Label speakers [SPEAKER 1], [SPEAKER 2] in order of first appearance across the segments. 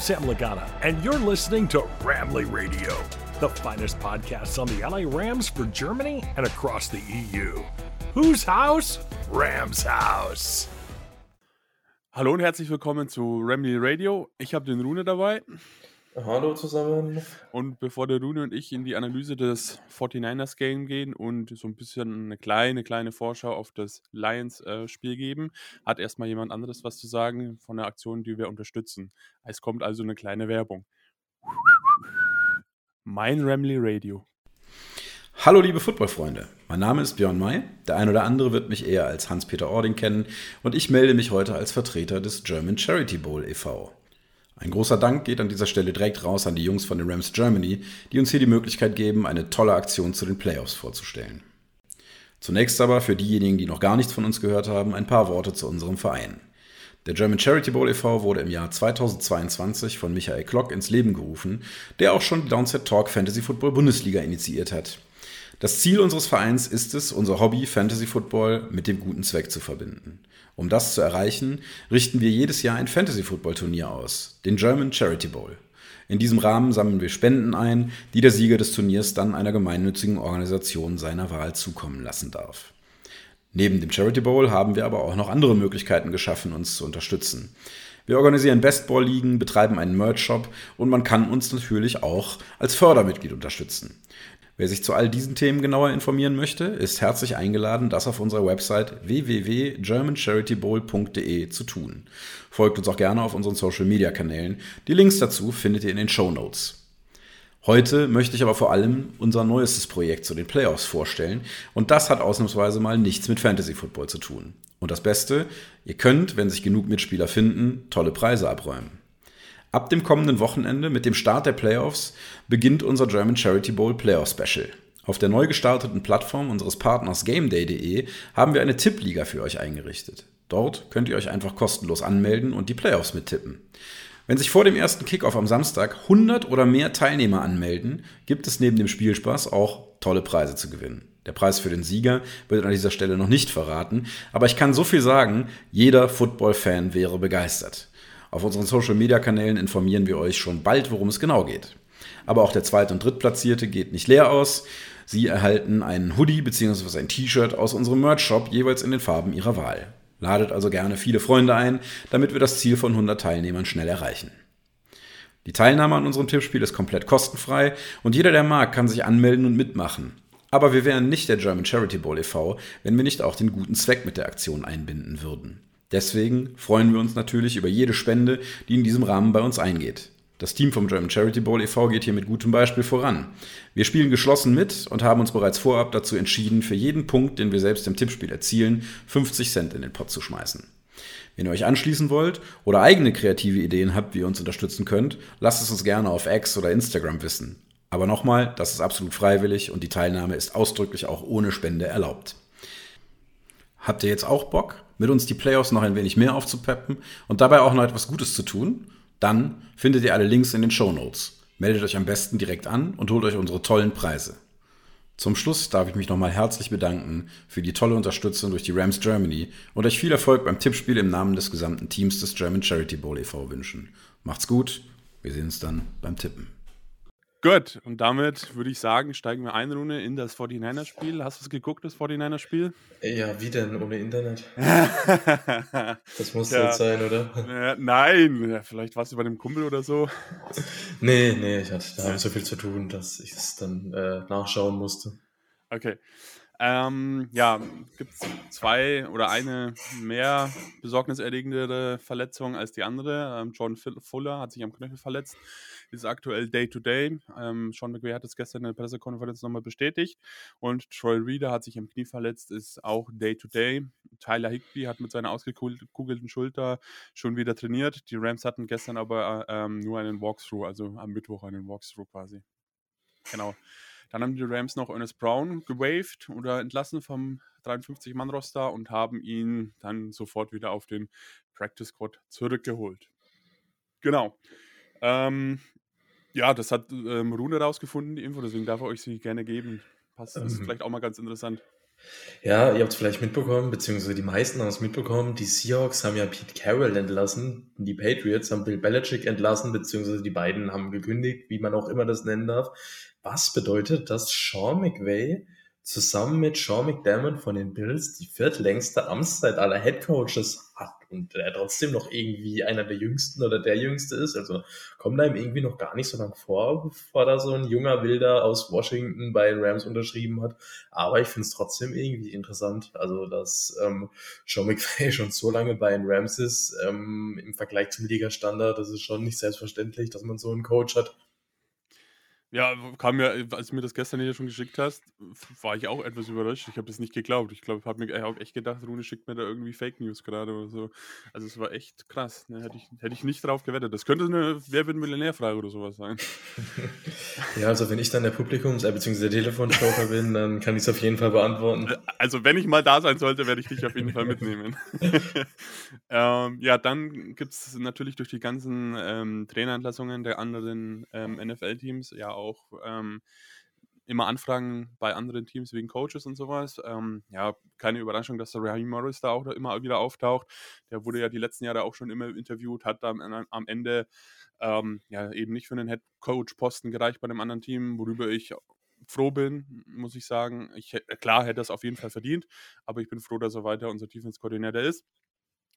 [SPEAKER 1] Sam Lagana, and you're listening to Ramley Radio, the finest podcast on the LA Rams for Germany and across the EU. Whose house? Rams House.
[SPEAKER 2] Hallo und herzlich willkommen zu Ramley Radio. Ich habe den Rune dabei.
[SPEAKER 3] Hallo zusammen.
[SPEAKER 2] Und bevor der Rune und ich in die Analyse des 49ers Game gehen und so ein bisschen eine kleine, kleine Vorschau auf das Lions-Spiel äh, geben, hat erstmal jemand anderes was zu sagen von der Aktion, die wir unterstützen. Es kommt also eine kleine Werbung. Mein Ramley Radio.
[SPEAKER 4] Hallo liebe Footballfreunde, mein Name ist Björn May. Der ein oder andere wird mich eher als Hans-Peter Ording kennen und ich melde mich heute als Vertreter des German Charity Bowl e.V. Ein großer Dank geht an dieser Stelle direkt raus an die Jungs von den Rams Germany, die uns hier die Möglichkeit geben, eine tolle Aktion zu den Playoffs vorzustellen. Zunächst aber für diejenigen, die noch gar nichts von uns gehört haben, ein paar Worte zu unserem Verein. Der German Charity Bowl e.V. wurde im Jahr 2022 von Michael Klock ins Leben gerufen, der auch schon die Downset Talk Fantasy Football Bundesliga initiiert hat. Das Ziel unseres Vereins ist es, unser Hobby Fantasy Football mit dem guten Zweck zu verbinden. Um das zu erreichen, richten wir jedes Jahr ein Fantasy-Football-Turnier aus, den German Charity Bowl. In diesem Rahmen sammeln wir Spenden ein, die der Sieger des Turniers dann einer gemeinnützigen Organisation seiner Wahl zukommen lassen darf. Neben dem Charity Bowl haben wir aber auch noch andere Möglichkeiten geschaffen, uns zu unterstützen. Wir organisieren Bestball-Ligen, betreiben einen Merch-Shop und man kann uns natürlich auch als Fördermitglied unterstützen. Wer sich zu all diesen Themen genauer informieren möchte, ist herzlich eingeladen, das auf unserer Website www.germancharitybowl.de zu tun. Folgt uns auch gerne auf unseren Social Media Kanälen. Die Links dazu findet ihr in den Show Notes. Heute möchte ich aber vor allem unser neuestes Projekt zu den Playoffs vorstellen und das hat ausnahmsweise mal nichts mit Fantasy Football zu tun. Und das Beste, ihr könnt, wenn sich genug Mitspieler finden, tolle Preise abräumen. Ab dem kommenden Wochenende mit dem Start der Playoffs beginnt unser German Charity Bowl Playoff Special. Auf der neu gestarteten Plattform unseres Partners GameDay.de haben wir eine Tippliga für euch eingerichtet. Dort könnt ihr euch einfach kostenlos anmelden und die Playoffs mittippen. Wenn sich vor dem ersten Kickoff am Samstag 100 oder mehr Teilnehmer anmelden, gibt es neben dem Spielspaß auch tolle Preise zu gewinnen. Der Preis für den Sieger wird an dieser Stelle noch nicht verraten, aber ich kann so viel sagen, jeder Football-Fan wäre begeistert. Auf unseren Social-Media-Kanälen informieren wir euch schon bald, worum es genau geht. Aber auch der Zweit- und Drittplatzierte geht nicht leer aus. Sie erhalten einen Hoodie bzw. ein T-Shirt aus unserem Merch-Shop, jeweils in den Farben ihrer Wahl. Ladet also gerne viele Freunde ein, damit wir das Ziel von 100 Teilnehmern schnell erreichen. Die Teilnahme an unserem Tippspiel ist komplett kostenfrei und jeder, der mag, kann sich anmelden und mitmachen. Aber wir wären nicht der German Charity Bowl e.V., wenn wir nicht auch den guten Zweck mit der Aktion einbinden würden. Deswegen freuen wir uns natürlich über jede Spende, die in diesem Rahmen bei uns eingeht. Das Team vom German Charity Bowl e.V. geht hier mit gutem Beispiel voran. Wir spielen geschlossen mit und haben uns bereits vorab dazu entschieden, für jeden Punkt, den wir selbst im Tippspiel erzielen, 50 Cent in den Pott zu schmeißen. Wenn ihr euch anschließen wollt oder eigene kreative Ideen habt, wie ihr uns unterstützen könnt, lasst es uns gerne auf X oder Instagram wissen. Aber nochmal, das ist absolut freiwillig und die Teilnahme ist ausdrücklich auch ohne Spende erlaubt. Habt ihr jetzt auch Bock, mit uns die Playoffs noch ein wenig mehr aufzupeppen und dabei auch noch etwas Gutes zu tun? Dann findet ihr alle Links in den Show Notes. Meldet euch am besten direkt an und holt euch unsere tollen Preise. Zum Schluss darf ich mich nochmal herzlich bedanken für die tolle Unterstützung durch die Rams Germany und euch viel Erfolg beim Tippspiel im Namen des gesamten Teams des German Charity Bowl e.V. wünschen. Macht's gut, wir sehen uns dann beim Tippen.
[SPEAKER 2] Gut, und damit würde ich sagen, steigen wir eine Runde in das 49er-Spiel. Hast du es geguckt, das 49er-Spiel?
[SPEAKER 3] Ja, wie denn ohne Internet? das muss ja. jetzt sein, oder?
[SPEAKER 2] Ja, nein, vielleicht warst du bei dem Kumpel oder so.
[SPEAKER 3] Nee, nee, ich hatte da so viel zu tun, dass ich es dann äh, nachschauen musste.
[SPEAKER 2] Okay. Ähm, ja, gibt es zwei oder eine mehr besorgniserregendere Verletzung als die andere. Ähm, John Fuller hat sich am Knöchel verletzt ist aktuell Day-to-Day. -Day. Ähm, Sean McVay hat es gestern in der Pressekonferenz nochmal bestätigt. Und Troy Reader hat sich im Knie verletzt, ist auch Day-to-Day. -Day. Tyler Higby hat mit seiner ausgekugelten Schulter schon wieder trainiert. Die Rams hatten gestern aber äh, ähm, nur einen Walkthrough, also am Mittwoch einen Walkthrough quasi. Genau. Dann haben die Rams noch Ernest Brown gewaved oder entlassen vom 53-Mann-Roster und haben ihn dann sofort wieder auf den Practice Squad zurückgeholt. Genau. Ähm, ja, das hat ähm, Rune rausgefunden, die Info, deswegen darf er euch sie gerne geben. Passt, das ist ähm. vielleicht auch mal ganz interessant.
[SPEAKER 3] Ja, ihr habt es vielleicht mitbekommen, beziehungsweise die meisten haben es mitbekommen. Die Seahawks haben ja Pete Carroll entlassen. Die Patriots haben Bill Belichick entlassen, beziehungsweise die beiden haben gekündigt, wie man auch immer das nennen darf. Was bedeutet, dass Sean McVay zusammen mit Sean McDermott von den Bills die viertlängste Amtszeit aller Headcoaches hat und er trotzdem noch irgendwie einer der jüngsten oder der jüngste ist. Also kommt ihm irgendwie noch gar nicht so lang vor, bevor da so ein junger Wilder aus Washington bei den Rams unterschrieben hat. Aber ich finde es trotzdem irgendwie interessant. Also, dass ähm, Sean McVay schon so lange bei den Rams ist, ähm, im Vergleich zum Liga-Standard, das ist schon nicht selbstverständlich, dass man so einen Coach hat.
[SPEAKER 2] Ja, kam mir, als du mir das gestern hier schon geschickt hast, war ich auch etwas überrascht. Ich habe das nicht geglaubt. Ich glaube, habe mir auch echt gedacht, Rune schickt mir da irgendwie Fake News gerade oder so. Also es war echt krass. Ne? Hätte, ich, hätte ich nicht drauf gewettet. Das könnte eine Wer wird Millionärfrage oder sowas sein.
[SPEAKER 3] ja, also wenn ich dann der Publikums- äh, bzw. der Telefonjoker bin, dann kann ich es auf jeden Fall beantworten. Äh,
[SPEAKER 2] also wenn ich mal da sein sollte, werde ich dich auf jeden Fall mitnehmen. ähm, ja, dann gibt es natürlich durch die ganzen ähm, Trainerentlassungen der anderen ähm, NFL-Teams ja auch ähm, immer Anfragen bei anderen Teams wegen Coaches und sowas. Ähm, ja, keine Überraschung, dass der Raheem Morris da auch immer wieder auftaucht. Der wurde ja die letzten Jahre auch schon immer interviewt, hat dann am Ende ähm, ja eben nicht für einen Head Coach Posten gereicht bei einem anderen Team, worüber ich froh bin, muss ich sagen. Ich, klar hätte das auf jeden Fall verdient, aber ich bin froh, dass er weiter unser Defense-Koordinator ist.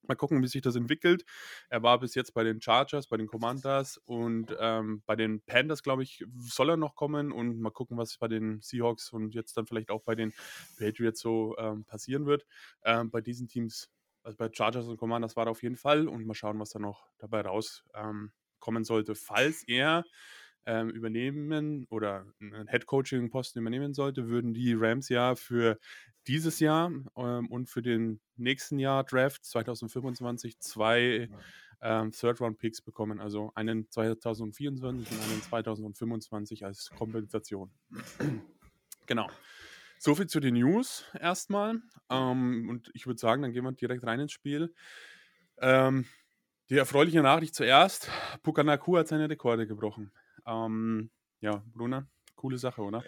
[SPEAKER 2] Mal gucken, wie sich das entwickelt. Er war bis jetzt bei den Chargers, bei den Commanders und ähm, bei den Panthers, glaube ich, soll er noch kommen und mal gucken, was bei den Seahawks und jetzt dann vielleicht auch bei den Patriots so ähm, passieren wird. Ähm, bei diesen Teams, also bei Chargers und Commanders war er auf jeden Fall und mal schauen, was da noch dabei rauskommen ähm, sollte, falls er ähm, übernehmen oder einen Head-Coaching-Posten übernehmen sollte, würden die Rams ja für dieses Jahr ähm, und für den nächsten Jahr Draft 2025 zwei ähm, Third-Round-Picks bekommen, also einen 2024 und einen 2025 als Kompensation. genau. Soviel zu den News erstmal. Ähm, und ich würde sagen, dann gehen wir direkt rein ins Spiel. Ähm, die erfreuliche Nachricht zuerst: Pukanaku hat seine Rekorde gebrochen. Ähm, ja, Bruna, coole Sache, oder?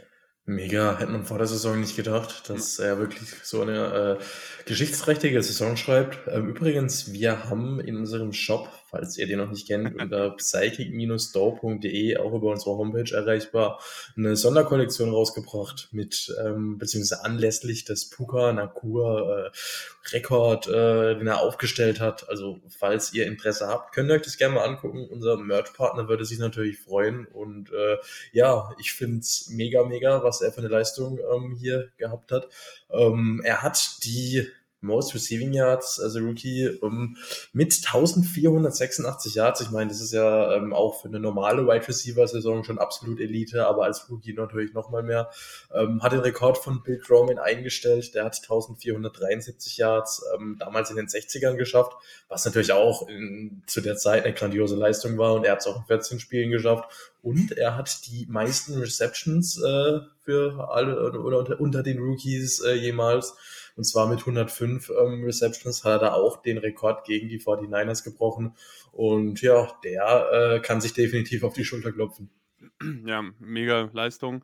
[SPEAKER 3] Mega, hätte man vor der Saison nicht gedacht, dass er wirklich so eine äh, geschichtsträchtige Saison schreibt. Ähm, übrigens, wir haben in unserem Shop, falls ihr den noch nicht kennt, unter psychic-store.de, auch über unsere Homepage erreichbar, eine Sonderkollektion rausgebracht mit, ähm, beziehungsweise anlässlich des Puka Nakur äh, Rekord, äh, den er aufgestellt hat. Also, falls ihr Interesse habt, könnt ihr euch das gerne mal angucken. Unser Merch-Partner würde sich natürlich freuen. Und äh, ja, ich finde es mega, mega, was er für eine Leistung ähm, hier gehabt hat. Ähm, er hat die Most Receiving Yards, also Rookie, um, mit 1486 Yards. Ich meine, das ist ja ähm, auch für eine normale Wide Receiver Saison schon absolut Elite, aber als Rookie natürlich nochmal mehr. Ähm, hat den Rekord von Bill Croman eingestellt. Der hat 1473 Yards ähm, damals in den 60ern geschafft, was natürlich auch in, zu der Zeit eine grandiose Leistung war und er hat es auch in 14 Spielen geschafft. Und er hat die meisten Receptions äh, für alle oder unter, unter den Rookies äh, jemals und zwar mit 105 ähm, Receptions hat er da auch den Rekord gegen die 49ers gebrochen. Und ja, der äh, kann sich definitiv auf die Schulter klopfen.
[SPEAKER 2] Ja, mega Leistung.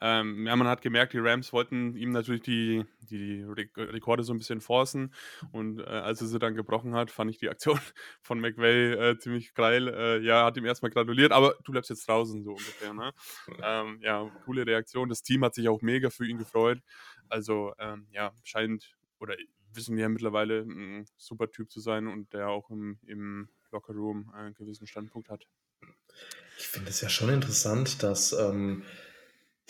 [SPEAKER 2] Ähm, ja, man hat gemerkt, die Rams wollten ihm natürlich die, die Rekorde so ein bisschen forcen. Und äh, als er sie dann gebrochen hat, fand ich die Aktion von McVay äh, ziemlich geil. Äh, ja, hat ihm erstmal gratuliert, aber du bleibst jetzt draußen, so ungefähr. Ne? Ähm, ja, coole Reaktion. Das Team hat sich auch mega für ihn gefreut. Also, ähm, ja, scheint, oder wissen wir ja mittlerweile, ein super Typ zu sein und der auch im, im Lockerroom einen gewissen Standpunkt hat.
[SPEAKER 3] Ich finde es ja schon interessant, dass ähm,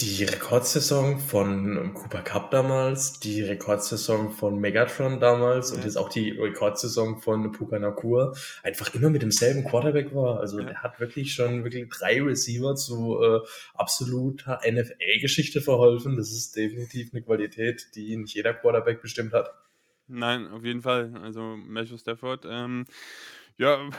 [SPEAKER 3] die Rekordsaison von Cooper Cup damals, die Rekordsaison von Megatron damals ja. und jetzt auch die Rekordsaison von Puka Nakur einfach immer mit demselben Quarterback war. Also ja. er hat wirklich schon wirklich drei Receiver zu äh, absoluter NFL-Geschichte verholfen. Das ist definitiv eine Qualität, die nicht jeder Quarterback bestimmt hat.
[SPEAKER 2] Nein, auf jeden Fall. Also Matthew Stafford, ähm, ja,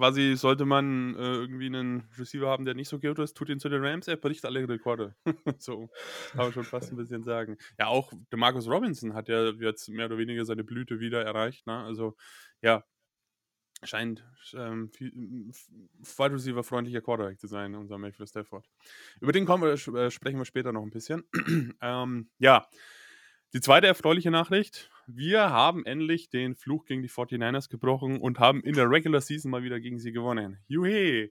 [SPEAKER 2] quasi sollte man äh, irgendwie einen Receiver haben, der nicht so gut ist, tut ihn zu den Rams, er bricht alle Rekorde. so kann man schon fast ein bisschen sagen. Ja, auch der Marcus Robinson hat ja jetzt mehr oder weniger seine Blüte wieder erreicht. Ne? Also ja, scheint ähm, Wide Receiver freundlicher Quarterback zu sein, unser Matthew Stafford. Über den kommen wir, äh, sprechen wir später noch ein bisschen. ähm, ja, Die zweite erfreuliche Nachricht. Wir haben endlich den Fluch gegen die 49ers gebrochen und haben in der Regular Season mal wieder gegen sie gewonnen. Juhe!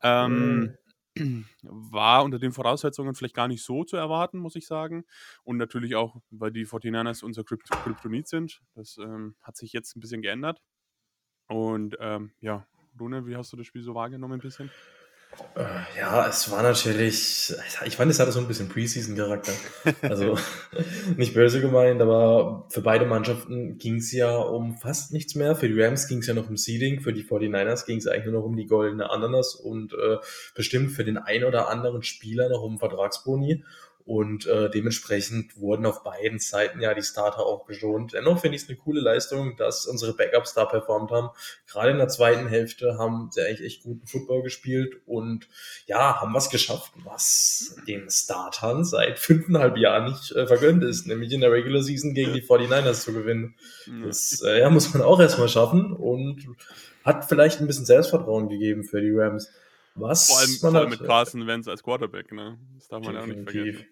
[SPEAKER 2] Ähm, mm. War unter den Voraussetzungen vielleicht gar nicht so zu erwarten, muss ich sagen. Und natürlich auch, weil die 49ers unser Krypt Kryptonit sind. Das ähm, hat sich jetzt ein bisschen geändert. Und ähm, ja, Rune, wie hast du das Spiel so wahrgenommen ein bisschen?
[SPEAKER 3] Äh, ja, es war natürlich, ich fand, es hatte so ein bisschen Preseason-Charakter. Also nicht böse gemeint, aber für beide Mannschaften ging es ja um fast nichts mehr. Für die Rams ging es ja noch um Seeding, für die 49ers ging es eigentlich nur noch um die goldene Ananas und äh, bestimmt für den ein oder anderen Spieler noch um Vertragsboni. Und äh, dementsprechend wurden auf beiden Seiten ja die Starter auch geschont. Dennoch finde ich es eine coole Leistung, dass unsere Backups da performt haben. Gerade in der zweiten Hälfte haben sie eigentlich echt guten Football gespielt und ja, haben was geschafft, was den Startern seit fünfeinhalb Jahren nicht äh, vergönnt ist, nämlich in der Regular Season gegen die 49ers zu gewinnen. Das äh, ja, muss man auch erstmal schaffen und hat vielleicht ein bisschen Selbstvertrauen gegeben für die Rams.
[SPEAKER 2] Was vor allem, vor allem mit Carson Wentz als Quarterback, ne? Das darf man ja auch nicht vergessen.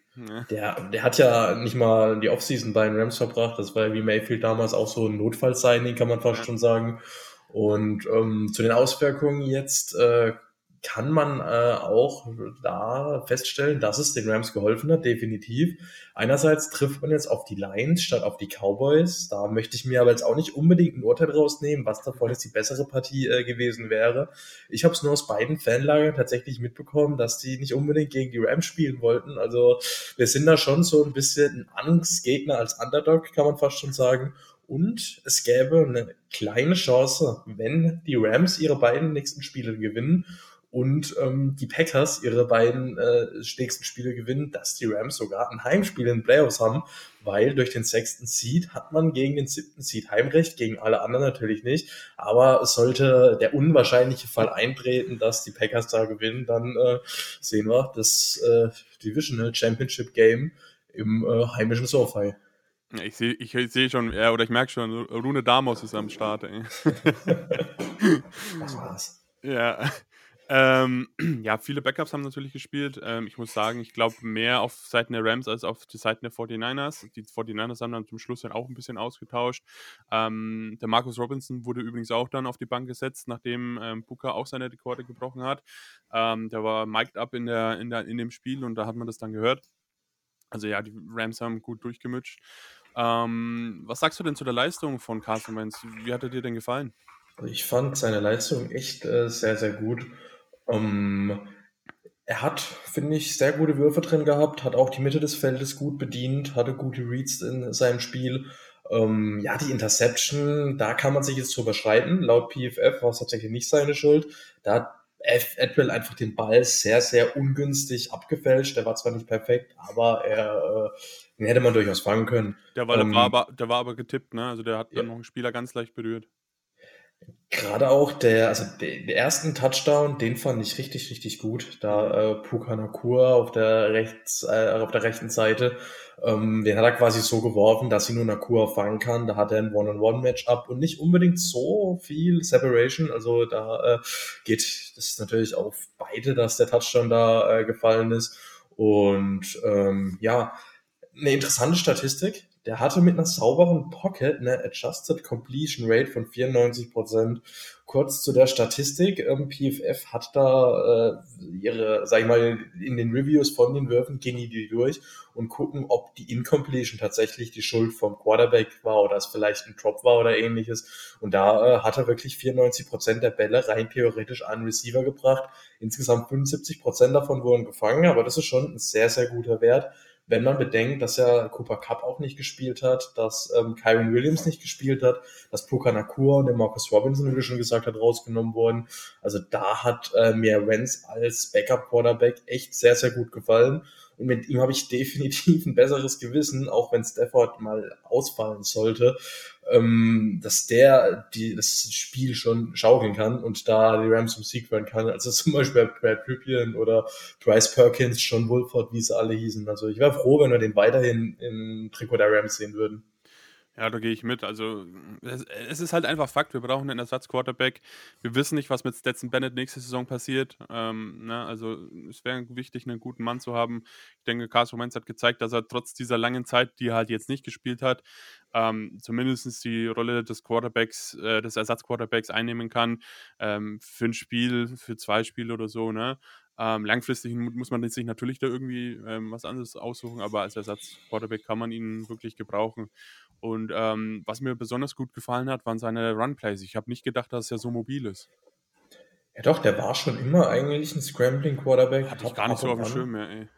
[SPEAKER 3] Der, der hat ja nicht mal die Offseason bei den Rams verbracht. Das war ja wie Mayfield damals auch so ein Notfallsigning, kann man fast ja. schon sagen. Und ähm, zu den Auswirkungen jetzt äh, kann man äh, auch da feststellen, dass es den Rams geholfen hat, definitiv. Einerseits trifft man jetzt auf die Lions statt auf die Cowboys. Da möchte ich mir aber jetzt auch nicht unbedingt ein Urteil rausnehmen, was davon jetzt die bessere Partie äh, gewesen wäre. Ich habe es nur aus beiden Fanlagern tatsächlich mitbekommen, dass die nicht unbedingt gegen die Rams spielen wollten. Also wir sind da schon so ein bisschen ein Angstgegner als Underdog, kann man fast schon sagen. Und es gäbe eine kleine Chance, wenn die Rams ihre beiden nächsten Spiele gewinnen und ähm, die Packers ihre beiden äh, nächsten Spiele gewinnen, dass die Rams sogar ein Heimspiel in den Playoffs haben, weil durch den sechsten Seed hat man gegen den siebten Seed Heimrecht, gegen alle anderen natürlich nicht. Aber sollte der unwahrscheinliche Fall eintreten, dass die Packers da gewinnen, dann äh, sehen wir das äh, Divisional Championship Game im äh, heimischen SoFi.
[SPEAKER 2] Ich sehe ich seh schon, ja, oder ich merke schon, Rune Damos ist am Start. Ey.
[SPEAKER 3] Was war's?
[SPEAKER 2] Ja, ähm, ja, viele Backups haben natürlich gespielt. Ähm, ich muss sagen, ich glaube mehr auf Seiten der Rams als auf die Seiten der 49ers. Die 49ers haben dann zum Schluss dann auch ein bisschen ausgetauscht. Ähm, der Marcus Robinson wurde übrigens auch dann auf die Bank gesetzt, nachdem ähm, Booker auch seine Rekorde gebrochen hat. Ähm, der war mic'd up in, der, in, der, in dem Spiel und da hat man das dann gehört. Also ja, die Rams haben gut durchgemütscht. Ähm, was sagst du denn zu der Leistung von Carson Wentz? Wie hat er dir denn gefallen?
[SPEAKER 3] Ich fand seine Leistung echt äh, sehr, sehr gut. Ähm, er hat, finde ich, sehr gute Würfe drin gehabt, hat auch die Mitte des Feldes gut bedient, hatte gute Reads in seinem Spiel. Ähm, ja, die Interception, da kann man sich jetzt drüber streiten. Laut PFF war es tatsächlich nicht seine Schuld. Da hat Edwell einfach den Ball sehr, sehr ungünstig abgefälscht. Der war zwar nicht perfekt, aber er, äh, den hätte man durchaus fangen können.
[SPEAKER 2] Der war, ähm, der war, aber, der war aber getippt, ne? Also der hat ja. dann noch einen Spieler ganz leicht berührt.
[SPEAKER 3] Gerade auch der, also den ersten Touchdown, den fand ich richtig, richtig gut. Da äh, Puka Nakua auf der rechts, äh, auf der rechten Seite, ähm, den hat er quasi so geworfen, dass sie nur Nakua fangen kann. Da hat er ein One-on-One-Matchup und nicht unbedingt so viel Separation. Also da äh, geht das ist natürlich auf beide, dass der Touchdown da äh, gefallen ist. Und ähm, ja, eine interessante Statistik der hatte mit einer sauberen Pocket eine Adjusted Completion Rate von 94%. Kurz zu der Statistik. Ähm, PFF hat da äh, ihre, sag ich mal, in den Reviews von den Würfen gehen die durch und gucken, ob die Incompletion tatsächlich die Schuld vom Quarterback war oder es vielleicht ein Drop war oder ähnliches. Und da äh, hat er wirklich 94% der Bälle rein theoretisch an Receiver gebracht. Insgesamt 75% davon wurden gefangen, aber das ist schon ein sehr, sehr guter Wert wenn man bedenkt, dass ja Cooper Cup auch nicht gespielt hat, dass ähm, Kyron Williams nicht gespielt hat, dass Puka Nakua und der Marcus Robinson, wie du schon gesagt hast, rausgenommen wurden. Also da hat äh, mir Wentz als Backup-Quarterback echt sehr, sehr gut gefallen. Und mit ihm habe ich definitiv ein besseres Gewissen, auch wenn Stafford mal ausfallen sollte, ähm, dass der die, das Spiel schon schaukeln kann und da die Rams zum Sieg werden kann. Also zum Beispiel Brad Ripien oder Bryce Perkins, John Wolford, wie sie alle hießen. Also ich wäre froh, wenn wir den weiterhin im Trikot der Rams sehen würden.
[SPEAKER 2] Ja, da gehe ich mit. Also, es, ist halt einfach Fakt, wir brauchen einen Ersatz-Quarterback. Wir wissen nicht, was mit Stetson Bennett nächste Saison passiert. Ähm, ne? Also, es wäre wichtig, einen guten Mann zu haben. Ich denke, Carson Wentz hat gezeigt, dass er trotz dieser langen Zeit, die er halt jetzt nicht gespielt hat, ähm, zumindest die Rolle des Quarterbacks, äh, des Ersatz-Quarterbacks einnehmen kann. Ähm, für ein Spiel, für zwei Spiele oder so, ne? Ähm, langfristig muss man sich natürlich da irgendwie ähm, was anderes aussuchen, aber als Ersatz-Quarterback kann man ihn wirklich gebrauchen. Und ähm, was mir besonders gut gefallen hat, waren seine Run-Plays. Ich habe nicht gedacht, dass er so mobil ist.
[SPEAKER 3] Ja doch, der war schon immer eigentlich ein Scrambling-Quarterback.
[SPEAKER 2] Hatte ich gar nicht so auf dem Schirm mehr, ey.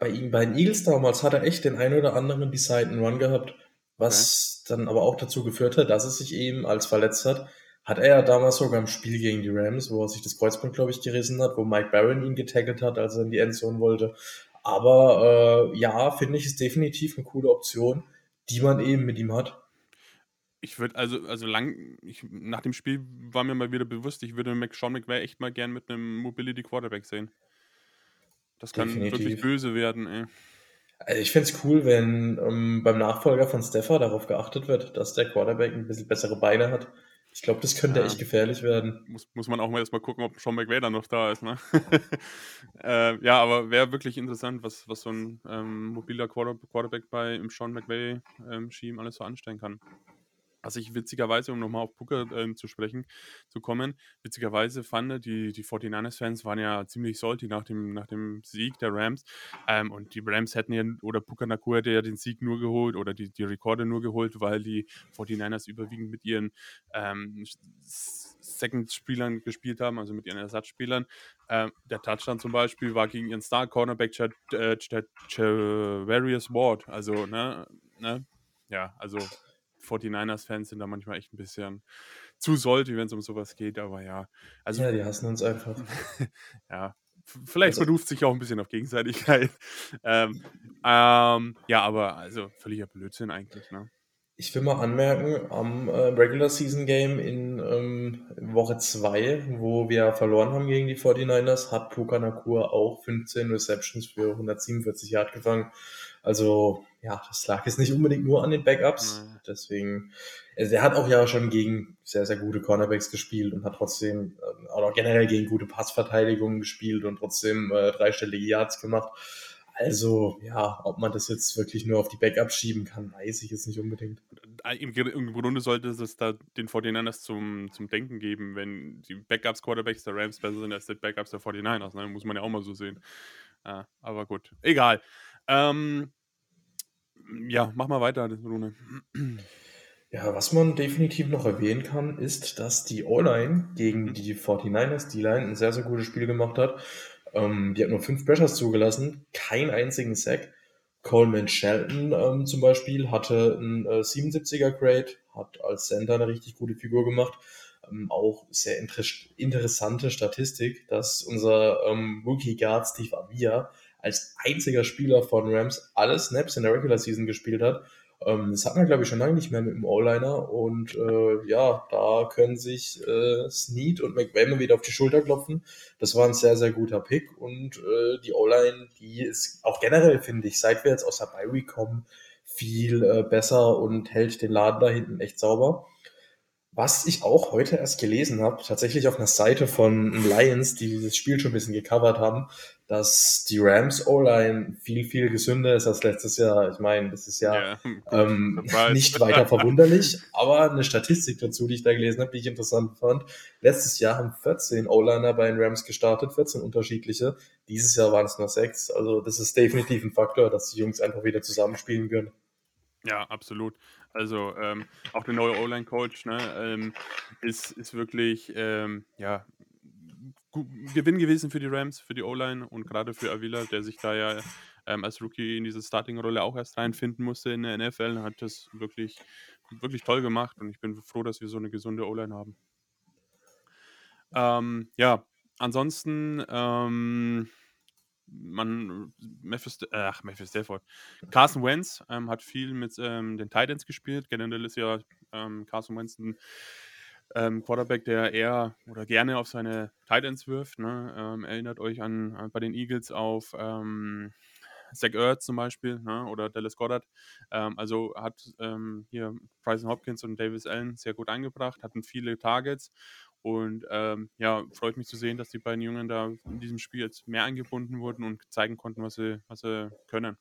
[SPEAKER 3] Bei ihm, bei den Eagles damals hat er echt den einen oder anderen Decided Run gehabt, was okay. dann aber auch dazu geführt hat, dass er sich eben als verletzt hat. Hat er ja damals sogar im Spiel gegen die Rams, wo er sich das Kreuzband, glaube ich, gerissen hat, wo Mike Barron ihn getackelt hat, als er in die Endzone wollte. Aber äh, ja, finde ich, ist definitiv eine coole Option die man eben mit ihm hat.
[SPEAKER 2] Ich würde also, also lang, ich, nach dem Spiel war mir mal wieder bewusst, ich würde Sean McVay echt mal gern mit einem Mobility Quarterback sehen. Das kann Definitiv. wirklich böse werden, ey.
[SPEAKER 3] Also ich finde es cool, wenn ähm, beim Nachfolger von Steffer darauf geachtet wird, dass der Quarterback ein bisschen bessere Beine hat. Ich glaube, das könnte ja. echt gefährlich werden.
[SPEAKER 2] Muss, muss man auch mal erstmal gucken, ob Sean McVay dann noch da ist. Ne? äh, ja, aber wäre wirklich interessant, was, was so ein ähm, mobiler Quarterback bei im Sean McVay-Scheme ähm, alles so anstellen kann. Was ich witzigerweise, um nochmal auf Booker ähm, zu sprechen, zu kommen, witzigerweise fand, die, die 49ers-Fans waren ja ziemlich salty nach dem, nach dem Sieg der Rams. Ähm, und die Rams hätten ja, oder Booker Naku hätte ja den Sieg nur geholt oder die, die Rekorde nur geholt, weil die 49ers überwiegend mit ihren ähm, Second-Spielern gespielt haben, also mit ihren Ersatzspielern. Ähm, der Touchdown zum Beispiel war gegen ihren Star-Cornerback Ch äh, Ch Ward. Also, ne, ne, ja, also 49ers-Fans sind da manchmal echt ein bisschen zu sollte, wenn es um sowas geht, aber ja.
[SPEAKER 3] Also, ja, die hassen uns einfach.
[SPEAKER 2] ja, vielleicht also, beruft sich auch ein bisschen auf Gegenseitigkeit. ähm, ähm, ja, aber also völliger Blödsinn eigentlich, ne?
[SPEAKER 3] Ich will mal anmerken, am äh, Regular Season Game in ähm, Woche 2, wo wir verloren haben gegen die 49ers, hat Puka Nakur auch 15 Receptions für 147 Yard gefangen. Also ja, das lag jetzt nicht unbedingt nur an den Backups. Mhm. Deswegen, also er hat auch ja schon gegen sehr, sehr gute Cornerbacks gespielt und hat trotzdem, äh, auch generell gegen gute Passverteidigungen gespielt und trotzdem äh, dreistellige Yards gemacht. Also, ja, ob man das jetzt wirklich nur auf die Backups schieben kann, weiß ich jetzt nicht unbedingt.
[SPEAKER 2] Im, im Grunde sollte es da den 49ers zum, zum Denken geben, wenn die Backups-Quarterbacks der Rams besser sind als die Backups der 49ers. Ne? Muss man ja auch mal so sehen. Ja, aber gut, egal. Ähm, ja, mach mal weiter, Rune.
[SPEAKER 3] Ja, was man definitiv noch erwähnen kann, ist, dass die O-Line gegen mhm. die 49ers D-Line ein sehr, sehr gutes Spiel gemacht hat. Ähm, die hat nur fünf Pressures zugelassen, keinen einzigen Sack. Coleman Shelton ähm, zum Beispiel hatte ein äh, 77er Grade, hat als Center eine richtig gute Figur gemacht. Ähm, auch sehr inter interessante Statistik, dass unser ähm, Rookie Guard Steve Avia als einziger Spieler von Rams alle Snaps in der Regular Season gespielt hat. Ähm, das hat man, glaube ich, schon lange nicht mehr mit dem O-Liner. Und äh, ja, da können sich äh, Snead und McVay wieder auf die Schulter klopfen. Das war ein sehr, sehr guter Pick. Und äh, die O-Line, die ist auch generell, finde ich, seit wir jetzt aus der Bi-Week kommen, viel äh, besser und hält den Laden da hinten echt sauber. Was ich auch heute erst gelesen habe, tatsächlich auf einer Seite von Lions, die dieses Spiel schon ein bisschen gecovert haben, dass die Rams O-Line viel, viel gesünder ist als letztes Jahr. Ich meine, das ist ja, ja ähm, nicht weiter verwunderlich, aber eine Statistik dazu, die ich da gelesen habe, die ich interessant fand. Letztes Jahr haben 14 O-Liner bei den Rams gestartet, 14 unterschiedliche. Dieses Jahr waren es nur sechs. Also das ist definitiv ein Faktor, dass die Jungs einfach wieder zusammenspielen können.
[SPEAKER 2] Ja, absolut. Also ähm, auch der neue O-Line-Coach ne, ähm, ist, ist wirklich ähm, ja, Gewinn gewesen für die Rams, für die O-Line und gerade für Avila, der sich da ja ähm, als Rookie in diese Starting-Rolle auch erst reinfinden musste in der NFL, hat das wirklich, wirklich toll gemacht und ich bin froh, dass wir so eine gesunde O-Line haben. Ähm, ja, ansonsten ähm, man, Memphis, ach, Memphis Stafford. Carson Wentz ähm, hat viel mit ähm, den Titans gespielt. Generell ist ja ähm, Carson Wentz ein ähm, Quarterback, der eher oder gerne auf seine Titans wirft. Ne? Ähm, erinnert euch an, an, bei den Eagles auf, ähm, Zach Ertz zum Beispiel ne, oder Dallas Goddard. Also hat hier Bryson Hopkins und Davis Allen sehr gut eingebracht, hatten viele Targets und ähm, ja, freut mich zu sehen, dass die beiden Jungen da in diesem Spiel jetzt mehr eingebunden wurden und zeigen konnten, was sie, was sie können.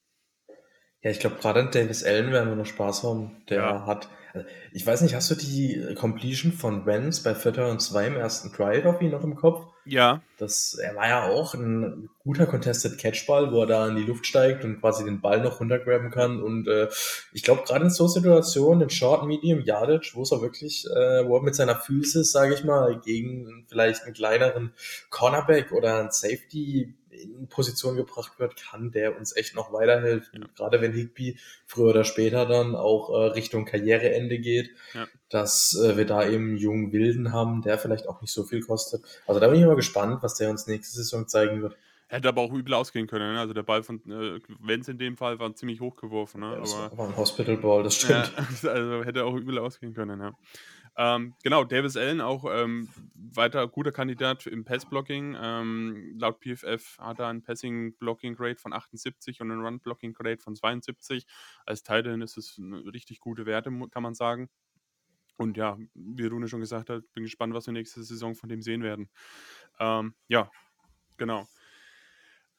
[SPEAKER 3] Ja, ich glaube, gerade an Davis Allen werden wir noch Spaß haben. Der ja. hat, also ich weiß nicht, hast du die Completion von Vance bei Vierter und Zwei im ersten Drive auf ihn noch im Kopf?
[SPEAKER 2] Ja.
[SPEAKER 3] Das, er war ja auch ein guter Contested Catchball, wo er da in die Luft steigt und quasi den Ball noch runtergraben kann. Und äh, ich glaube, gerade in so Situationen, in Short, Medium, Yardage, wo es er wirklich, äh, wo er mit seiner Füße, sage ich mal, gegen vielleicht einen kleineren Cornerback oder einen Safety in Position gebracht wird, kann der uns echt noch weiterhelfen. Ja. Gerade wenn Higby früher oder später dann auch äh, Richtung Karriereende geht, ja. dass äh, wir da eben einen jungen Wilden haben, der vielleicht auch nicht so viel kostet. Also da bin ich mal gespannt, was der uns nächste Saison zeigen wird.
[SPEAKER 2] Hätte aber auch übel ausgehen können. Ne? Also der Ball von äh, Wenz in dem Fall war ziemlich hochgeworfen. Ne?
[SPEAKER 3] Ja, aber, war ein Hospital Ball, das stimmt.
[SPEAKER 2] Also hätte auch übel ausgehen können. Ja. Ähm, genau, Davis Allen auch ähm, weiter guter Kandidat im Pass-Blocking. Ähm, laut PFF hat er ein Passing-Blocking-Grade von 78 und ein Run-Blocking-Grade von 72. Als Titan ist es eine richtig gute Werte, kann man sagen. Und ja, wie Rune schon gesagt hat, bin gespannt, was wir nächste Saison von dem sehen werden. Ähm, ja, genau.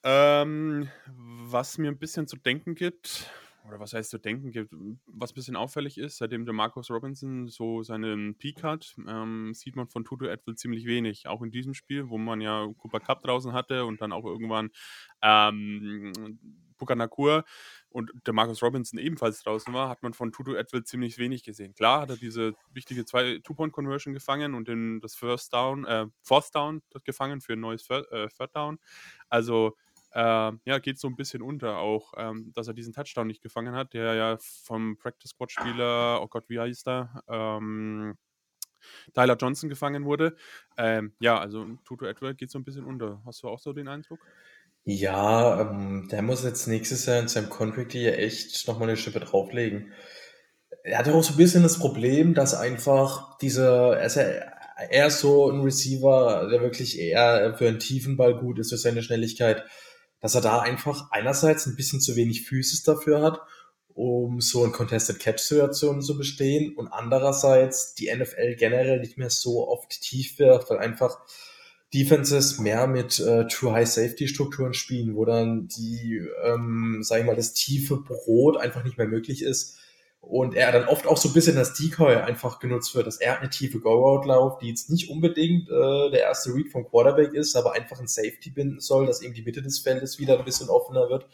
[SPEAKER 2] Ähm, was mir ein bisschen zu denken gibt, oder was heißt zu denken gibt, was ein bisschen auffällig ist, seitdem der Marcus Robinson so seinen Peak hat, ähm, sieht man von Tutu Edwell ziemlich wenig. Auch in diesem Spiel, wo man ja Cooper Cup draußen hatte und dann auch irgendwann ähm, Pukanakur und der Marcus Robinson ebenfalls draußen war, hat man von Tutu Edwell ziemlich wenig gesehen. Klar hat er diese wichtige Two-Point-Conversion gefangen und den, das First Down, äh, Fourth Down gefangen für ein neues Third, äh, Third Down. Also äh, ja, geht so ein bisschen unter auch, ähm, dass er diesen Touchdown nicht gefangen hat, der ja vom Practice Squad Spieler, oh Gott, wie heißt er? Ähm, Tyler Johnson gefangen wurde. Ähm, ja, also Tutu Edward geht so ein bisschen unter. Hast du auch so den Eindruck?
[SPEAKER 3] Ja, ähm, der muss jetzt nächstes Jahr in seinem Contract hier echt nochmal eine Schippe drauflegen. Er hat auch so ein bisschen das Problem, dass einfach diese, er ist ja eher so ein Receiver, der wirklich eher für einen tiefen Ball gut ist, für seine Schnelligkeit dass er da einfach einerseits ein bisschen zu wenig Physis dafür hat, um so in Contested Catch-Situationen zu bestehen und andererseits die NFL generell nicht mehr so oft tief wird, weil einfach Defenses mehr mit äh, True High Safety Strukturen spielen, wo dann die, ähm, sag ich mal, das tiefe Brot einfach nicht mehr möglich ist und er dann oft auch so ein bisschen das Decoy einfach genutzt wird, dass er eine tiefe Go-Route lauft, die jetzt nicht unbedingt äh, der erste Read vom Quarterback ist, aber einfach ein Safety binden soll, dass eben die Mitte des Feldes wieder ein bisschen offener wird.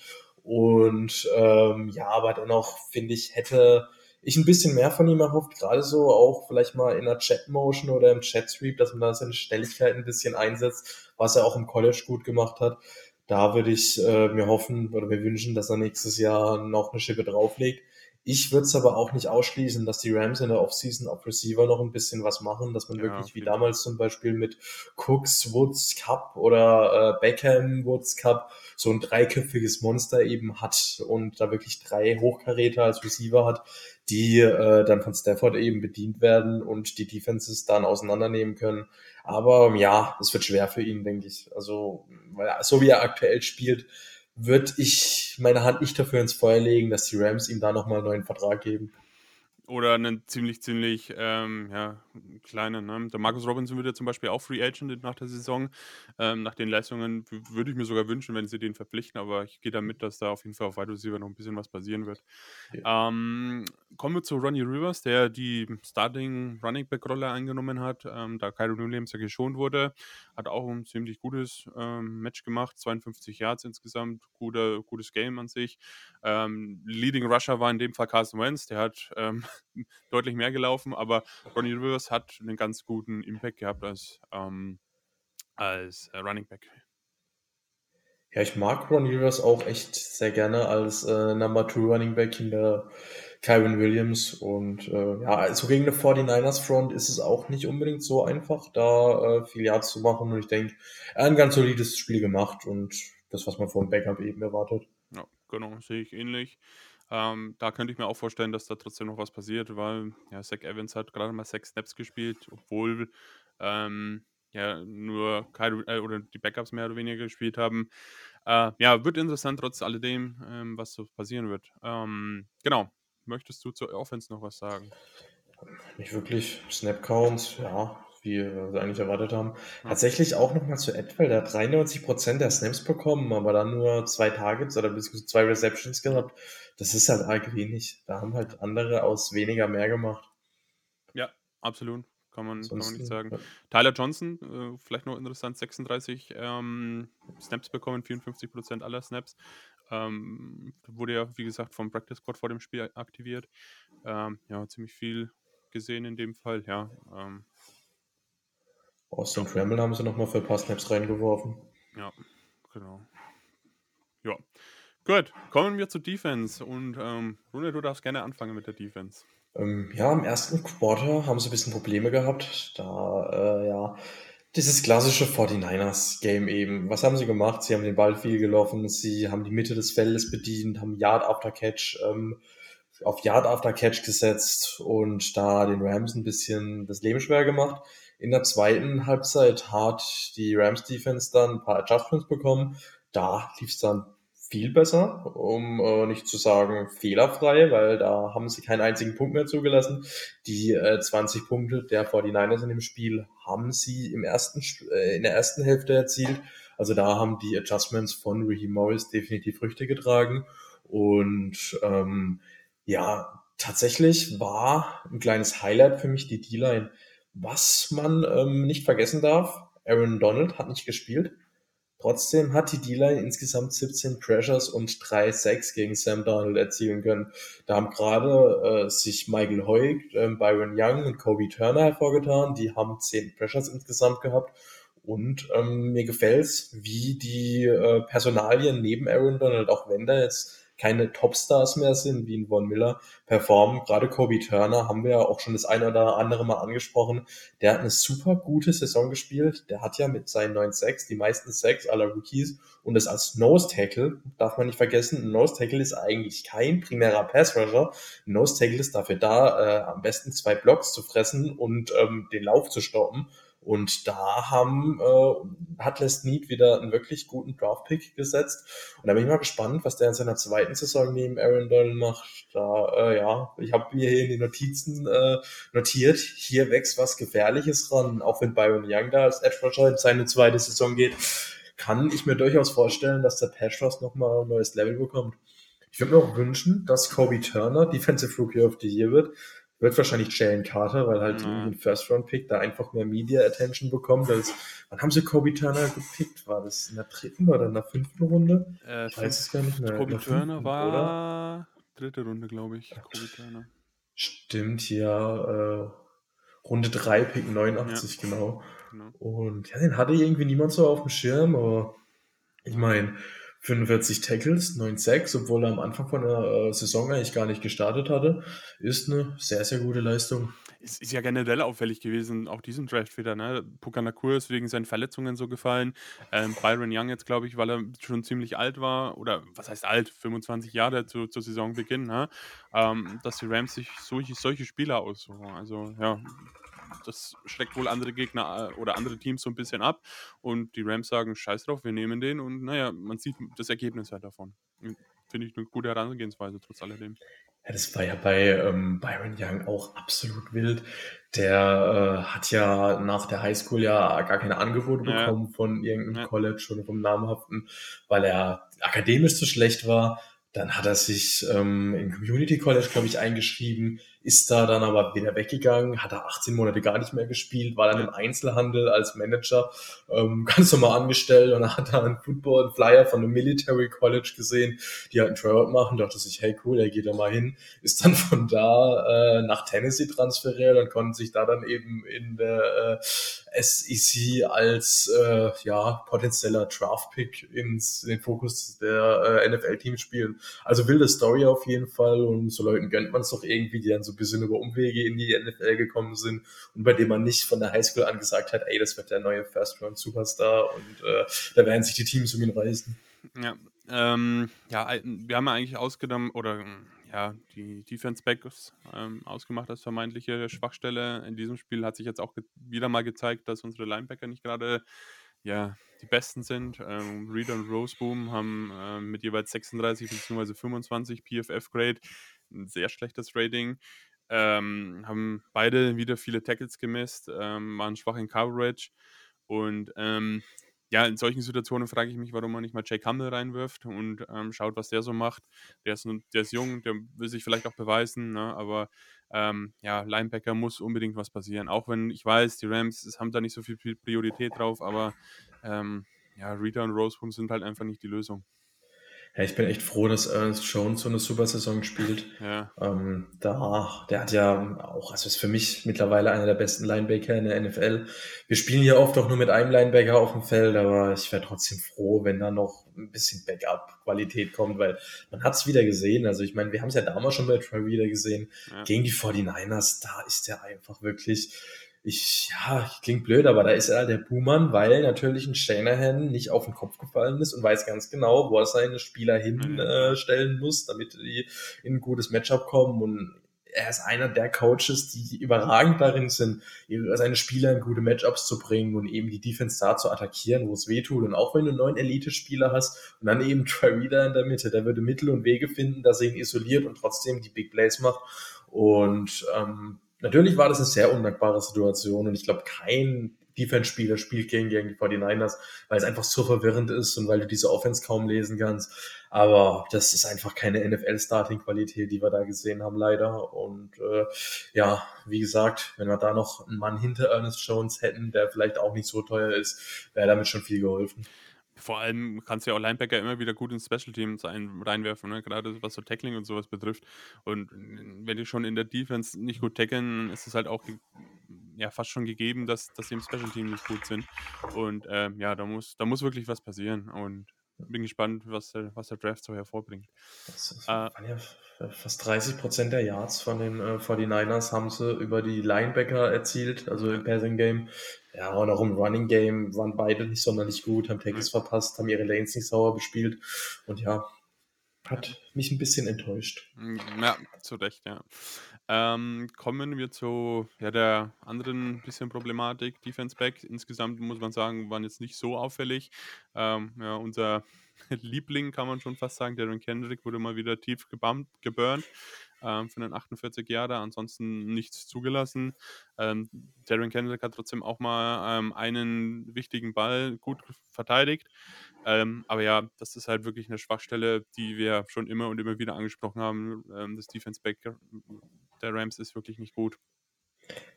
[SPEAKER 3] Und ähm, ja, aber dennoch finde ich, hätte ich ein bisschen mehr von ihm erhofft, gerade so auch vielleicht mal in der Chat-Motion oder im Chat-Sweep, dass man da seine Schnelligkeit ein bisschen einsetzt, was er auch im College gut gemacht hat. Da würde ich äh, mir hoffen oder mir wünschen, dass er nächstes Jahr noch eine Schippe drauflegt. Ich würde es aber auch nicht ausschließen, dass die Rams in der Offseason auf Receiver noch ein bisschen was machen, dass man ja, wirklich wie damals zum Beispiel mit Cooks, Woods, Cup oder äh, Beckham, Woods, Cup so ein dreiköpfiges Monster eben hat und da wirklich drei Hochkaräter als Receiver hat, die äh, dann von Stafford eben bedient werden und die Defenses dann auseinandernehmen können. Aber ja, es wird schwer für ihn, denke ich. Also, weil so wie er aktuell spielt, würde ich meine Hand nicht dafür ins Feuer legen, dass die Rams ihm da nochmal einen neuen Vertrag geben.
[SPEAKER 2] Oder einen ziemlich, ziemlich ähm, ja, kleinen. Ne? Der Markus Robinson wird ja zum Beispiel auch Free Agent nach der Saison. Ähm, nach den Leistungen würde ich mir sogar wünschen, wenn sie den verpflichten, aber ich gehe damit, dass da auf jeden Fall auf Wide Receiver noch ein bisschen was passieren wird. Ja. Ähm, kommen wir zu Ronnie Rivers, der die Starting Running Back Rolle eingenommen hat, ähm, da Kyron Williams ja geschont wurde. Hat auch ein ziemlich gutes ähm, Match gemacht, 52 Yards insgesamt, guter, gutes Game an sich. Ähm, Leading Rusher war in dem Fall Carson Wentz, der hat ähm, deutlich mehr gelaufen, aber Ronnie Rivers hat einen ganz guten Impact gehabt als, ähm, als äh, Running Back.
[SPEAKER 3] Ja, ich mag Ronnie Rivers auch echt sehr gerne als äh, Number 2 Running Back in der Kyron Williams. Und äh, ja, also gegen eine 49ers Front ist es auch nicht unbedingt so einfach, da äh, viel Yards zu machen. Und ich denke, er hat ein ganz solides Spiel gemacht und das, was man vom Backup eben erwartet.
[SPEAKER 2] Ja, genau, sehe ich ähnlich. Ähm, da könnte ich mir auch vorstellen, dass da trotzdem noch was passiert, weil ja, Zach Evans hat gerade mal sechs Snaps gespielt, obwohl ähm, ja nur Kyrie, äh, oder die Backups mehr oder weniger gespielt haben. Äh, ja, wird interessant trotz alledem, ähm, was so passieren wird. Ähm, genau. Möchtest du zur Offense noch was sagen?
[SPEAKER 3] Nicht wirklich. Snap Counts, ja, wie wir eigentlich erwartet haben. Ja. Tatsächlich auch nochmal zu Edwell, der hat 93% der Snaps bekommen, aber dann nur zwei Targets oder bis zwei Receptions gehabt. Das ist halt arg wenig. Da haben halt andere aus weniger mehr gemacht.
[SPEAKER 2] Ja, absolut. Kann man, kann man nicht sagen. Ja. Tyler Johnson, äh, vielleicht noch interessant, 36 ähm, Snaps bekommen, 54% aller Snaps. Ähm, wurde ja, wie gesagt, vom Practice Squad vor dem Spiel aktiviert. Ähm, ja, ziemlich viel gesehen in dem Fall, ja. Ähm,
[SPEAKER 3] Austin Tremble haben sie nochmal für ein paar Snaps reingeworfen.
[SPEAKER 2] Ja, genau. Ja. Gut, kommen wir zur Defense. Und ähm, Rune, du darfst gerne anfangen mit der Defense.
[SPEAKER 3] Ähm, ja, im ersten Quarter haben sie ein bisschen Probleme gehabt. Da, äh, ja, dieses klassische 49ers-Game eben. Was haben sie gemacht? Sie haben den Ball viel gelaufen, sie haben die Mitte des Feldes bedient, haben Yard after Catch ähm, auf Yard after Catch gesetzt und da den Rams ein bisschen das Leben schwer gemacht. In der zweiten Halbzeit hat die Rams Defense dann ein paar Adjustments bekommen. Da lief es dann viel besser, um äh, nicht zu sagen fehlerfrei, weil da haben sie keinen einzigen Punkt mehr zugelassen. Die äh, 20 Punkte der 49ers in dem Spiel haben sie im ersten, äh, in der ersten Hälfte erzielt. Also da haben die Adjustments von Ricky Morris definitiv Früchte getragen. Und ähm, ja, tatsächlich war ein kleines Highlight für mich die D-Line. Was man ähm, nicht vergessen darf, Aaron Donald hat nicht gespielt. Trotzdem hat die D-Line insgesamt 17 Pressures und 3 Sacks gegen Sam Darnold erzielen können. Da haben gerade äh, sich Michael Hoyt, äh, Byron Young und Kobe Turner hervorgetan. Die haben 10 Pressures insgesamt gehabt. Und ähm, mir gefällt's, wie die äh, Personalien neben Aaron Donald, auch wenn da jetzt keine Topstars mehr sind, wie in Von Miller, performen. Gerade Kobe Turner haben wir ja auch schon das eine oder andere Mal angesprochen. Der hat eine super gute Saison gespielt. Der hat ja mit seinen 9 Sacks die meisten Sacks aller Rookies und das als Nose Tackle, darf man nicht vergessen. Ein Nose Tackle ist eigentlich kein primärer Pass Rusher. Ein Nose Tackle ist dafür da, äh, am besten zwei Blocks zu fressen und ähm, den Lauf zu stoppen. Und da haben, äh, hat Les Need wieder einen wirklich guten Draft-Pick gesetzt. Und da bin ich mal gespannt, was der in seiner zweiten Saison neben Aaron Donald macht. Da, äh, ja, ich habe mir hier in den Notizen äh, notiert, hier wächst was Gefährliches ran. Auch wenn Byron Young da als Edge Rusher in seine zweite Saison geht, kann ich mir durchaus vorstellen, dass der Pass Rush nochmal ein neues Level bekommt. Ich würde mir auch wünschen, dass Kobe Turner Defensive Rookie of the Year wird, wird wahrscheinlich Jalen Carter, weil halt mhm. ein First-Round-Pick da einfach mehr Media-Attention bekommt. Als, wann haben sie Kobe Turner gepickt? War das in der dritten oder in der fünften Runde?
[SPEAKER 2] Äh, ich weiß es gar nicht mehr. Kobe Turner war oder? dritte Runde, glaube ich. Kobe
[SPEAKER 3] Turner. Stimmt, ja. Äh, Runde 3, Pick 89, ja. genau. genau. Und ja, den hatte irgendwie niemand so auf dem Schirm, aber ich meine, 45 Tackles, 9 Sacks, obwohl er am Anfang von der äh, Saison eigentlich gar nicht gestartet hatte, ist eine sehr, sehr gute Leistung.
[SPEAKER 2] Es ist ja generell auffällig gewesen, auch diesen Draft wieder. Ne? Pukanakur ist wegen seinen Verletzungen so gefallen. Ähm, Byron Young jetzt, glaube ich, weil er schon ziemlich alt war, oder was heißt alt, 25 Jahre zu, zur Saisonbeginn, ne? ähm, dass die Rams sich solche, solche Spieler aussuchen. Also ja, das schreckt wohl andere Gegner äh, oder andere Teams so ein bisschen ab. Und die Rams sagen, scheiß drauf, wir nehmen den. Und naja, man sieht das Ergebnis halt davon. Finde ich eine gute Herangehensweise, trotz alledem.
[SPEAKER 3] Ja, das war ja bei ähm, Byron Young auch absolut wild. Der äh, hat ja nach der Highschool ja gar keine Angebote ja. bekommen von irgendeinem ja. College oder vom namhaften, weil er akademisch zu schlecht war. Dann hat er sich ähm, im Community College, glaube ich, eingeschrieben, ist da dann aber wieder weggegangen, hat er 18 Monate gar nicht mehr gespielt, war dann im Einzelhandel als Manager ähm, ganz normal angestellt und hat er einen Football, einen Flyer von einem Military College gesehen, die halt einen Tryout machen, dachte sich, hey cool, er geht da mal hin, ist dann von da äh, nach Tennessee transferiert und konnte sich da dann eben in der äh, SEC als äh, ja potenzieller Draft-Pick ins in den Fokus der äh, NFL-Teams spielen. Also wilde Story auf jeden Fall und so Leuten gönnt man es doch irgendwie, die dann so ein bisschen über Umwege in die NFL gekommen sind und bei dem man nicht von der Highschool an gesagt hat, ey, das wird der neue First-Round-Superstar und äh, da werden sich die Teams um ihn reißen.
[SPEAKER 2] Ja, Ähm, ja, wir haben ja eigentlich ausgenommen, oder ja, die Defense Backs ähm, ausgemacht als vermeintliche Schwachstelle. In diesem Spiel hat sich jetzt auch wieder mal gezeigt, dass unsere Linebacker nicht gerade ja, die besten sind. Ähm, Reader und Roseboom haben ähm, mit jeweils 36 bzw. 25 PFF-Grade ein sehr schlechtes Rating. Ähm, haben beide wieder viele Tackles gemisst, ähm, waren schwach in Coverage und ähm, ja, in solchen Situationen frage ich mich, warum man nicht mal Jay Campbell reinwirft und ähm, schaut, was der so macht. Der ist, der ist jung, der will sich vielleicht auch beweisen, ne? aber ähm, ja, Linebacker muss unbedingt was passieren. Auch wenn ich weiß, die Rams haben da nicht so viel Priorität drauf, aber ähm, ja, Rita und Roseboom sind halt einfach nicht die Lösung.
[SPEAKER 3] Ja, ich bin echt froh, dass Ernest Jones so eine super Saison spielt. Ja. Ähm, da, der hat ja auch, also ist für mich mittlerweile einer der besten Linebacker in der NFL. Wir spielen ja oft auch nur mit einem Linebacker auf dem Feld, aber ich wäre trotzdem froh, wenn da noch ein bisschen Backup-Qualität kommt, weil man hat es wieder gesehen. Also ich meine, wir haben es ja damals schon bei Troy wieder gesehen. Ja. Gegen die 49ers, da ist der einfach wirklich ich, ja, klingt blöd, aber da ist er der Buhmann, weil natürlich ein Shanahan nicht auf den Kopf gefallen ist und weiß ganz genau, wo er seine Spieler hinstellen mhm. äh, muss, damit die in ein gutes Matchup kommen und er ist einer der Coaches, die überragend darin sind, seine Spieler in gute Matchups zu bringen und eben die Defense da zu attackieren, wo es weh tut. Und auch wenn du einen neuen Elite-Spieler hast und dann eben Troy Reader in der Mitte, der würde Mittel und Wege finden, dass er ihn isoliert und trotzdem die Big Plays macht. Und ähm, Natürlich war das eine sehr undankbare Situation und ich glaube, kein Defense-Spieler spielt gegen, gegen die 49ers, weil es einfach so verwirrend ist und weil du diese Offense kaum lesen kannst. Aber das ist einfach keine NFL-Starting-Qualität, die wir da gesehen haben, leider. Und äh, ja, wie gesagt, wenn wir da noch einen Mann hinter Ernest Jones hätten, der vielleicht auch nicht so teuer ist, wäre damit schon viel geholfen.
[SPEAKER 2] Vor allem kannst du ja auch Linebacker immer wieder gut ins Special Teams ein, reinwerfen, ne? gerade was so Tackling und sowas betrifft. Und wenn die schon in der Defense nicht gut tackeln, ist es halt auch ja, fast schon gegeben, dass, dass sie im Special Team nicht gut sind. Und ähm, ja, da muss, da muss wirklich was passieren. Und bin gespannt, was der, was der Draft so hervorbringt.
[SPEAKER 3] Das ist, äh, fast 30 Prozent der Yards von den äh, 49ers haben sie über die Linebacker erzielt, also im Passing Game. Ja, und auch im Running Game waren beide nicht sonderlich gut, haben Tackles verpasst, haben ihre Lanes nicht sauer bespielt. Und ja, hat mich ein bisschen enttäuscht.
[SPEAKER 2] Mm, ja, zu Recht, ja. Ähm, kommen wir zu ja, der anderen bisschen Problematik. Defense Back insgesamt muss man sagen, waren jetzt nicht so auffällig. Ähm, ja, unser Liebling kann man schon fast sagen, Darren Kendrick wurde mal wieder tief geburnt ähm, für einen 48 Jahre, ansonsten nichts zugelassen. Ähm, Darren Kendrick hat trotzdem auch mal ähm, einen wichtigen Ball gut verteidigt. Ähm, aber ja, das ist halt wirklich eine Schwachstelle, die wir schon immer und immer wieder angesprochen haben. Ähm, das Defense Back der Rams ist wirklich nicht gut.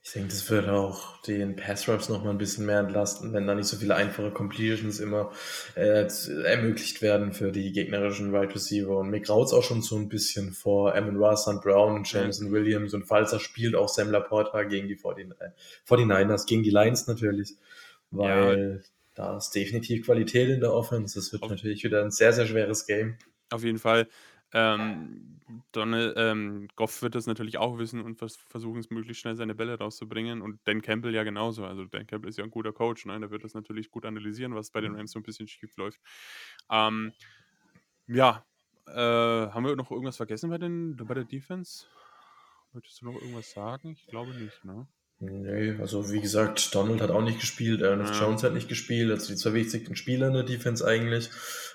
[SPEAKER 3] Ich denke, das wird auch den Pass Raps noch mal ein bisschen mehr entlasten, wenn da nicht so viele einfache Completions immer äh, ermöglicht werden für die gegnerischen Wide Receiver. Und mir graut auch schon so ein bisschen vor Amon Ross, St. Brown und Jameson ja. Williams. Und falls er spielt, auch Sam Laporta gegen die 49ers, gegen die Lions natürlich. Weil ja. da ist definitiv Qualität in der Offense. Das wird auf natürlich wieder ein sehr, sehr schweres Game.
[SPEAKER 2] Auf jeden Fall. Ähm, Donald, ähm, Goff wird das natürlich auch wissen und vers versuchen es möglichst schnell seine Bälle rauszubringen. Und Dan Campbell ja genauso. Also Dan Campbell ist ja ein guter Coach, ne? Der wird das natürlich gut analysieren, was bei den mhm. Rams so ein bisschen schief läuft. Ähm, ja, äh, haben wir noch irgendwas vergessen bei, den, bei der Defense? Möchtest du noch irgendwas sagen? Ich glaube nicht, ne?
[SPEAKER 3] Nee, also wie gesagt, Donald hat auch nicht gespielt, Ernest ja. Jones hat nicht gespielt, also die zwei wichtigsten Spieler in der Defense eigentlich,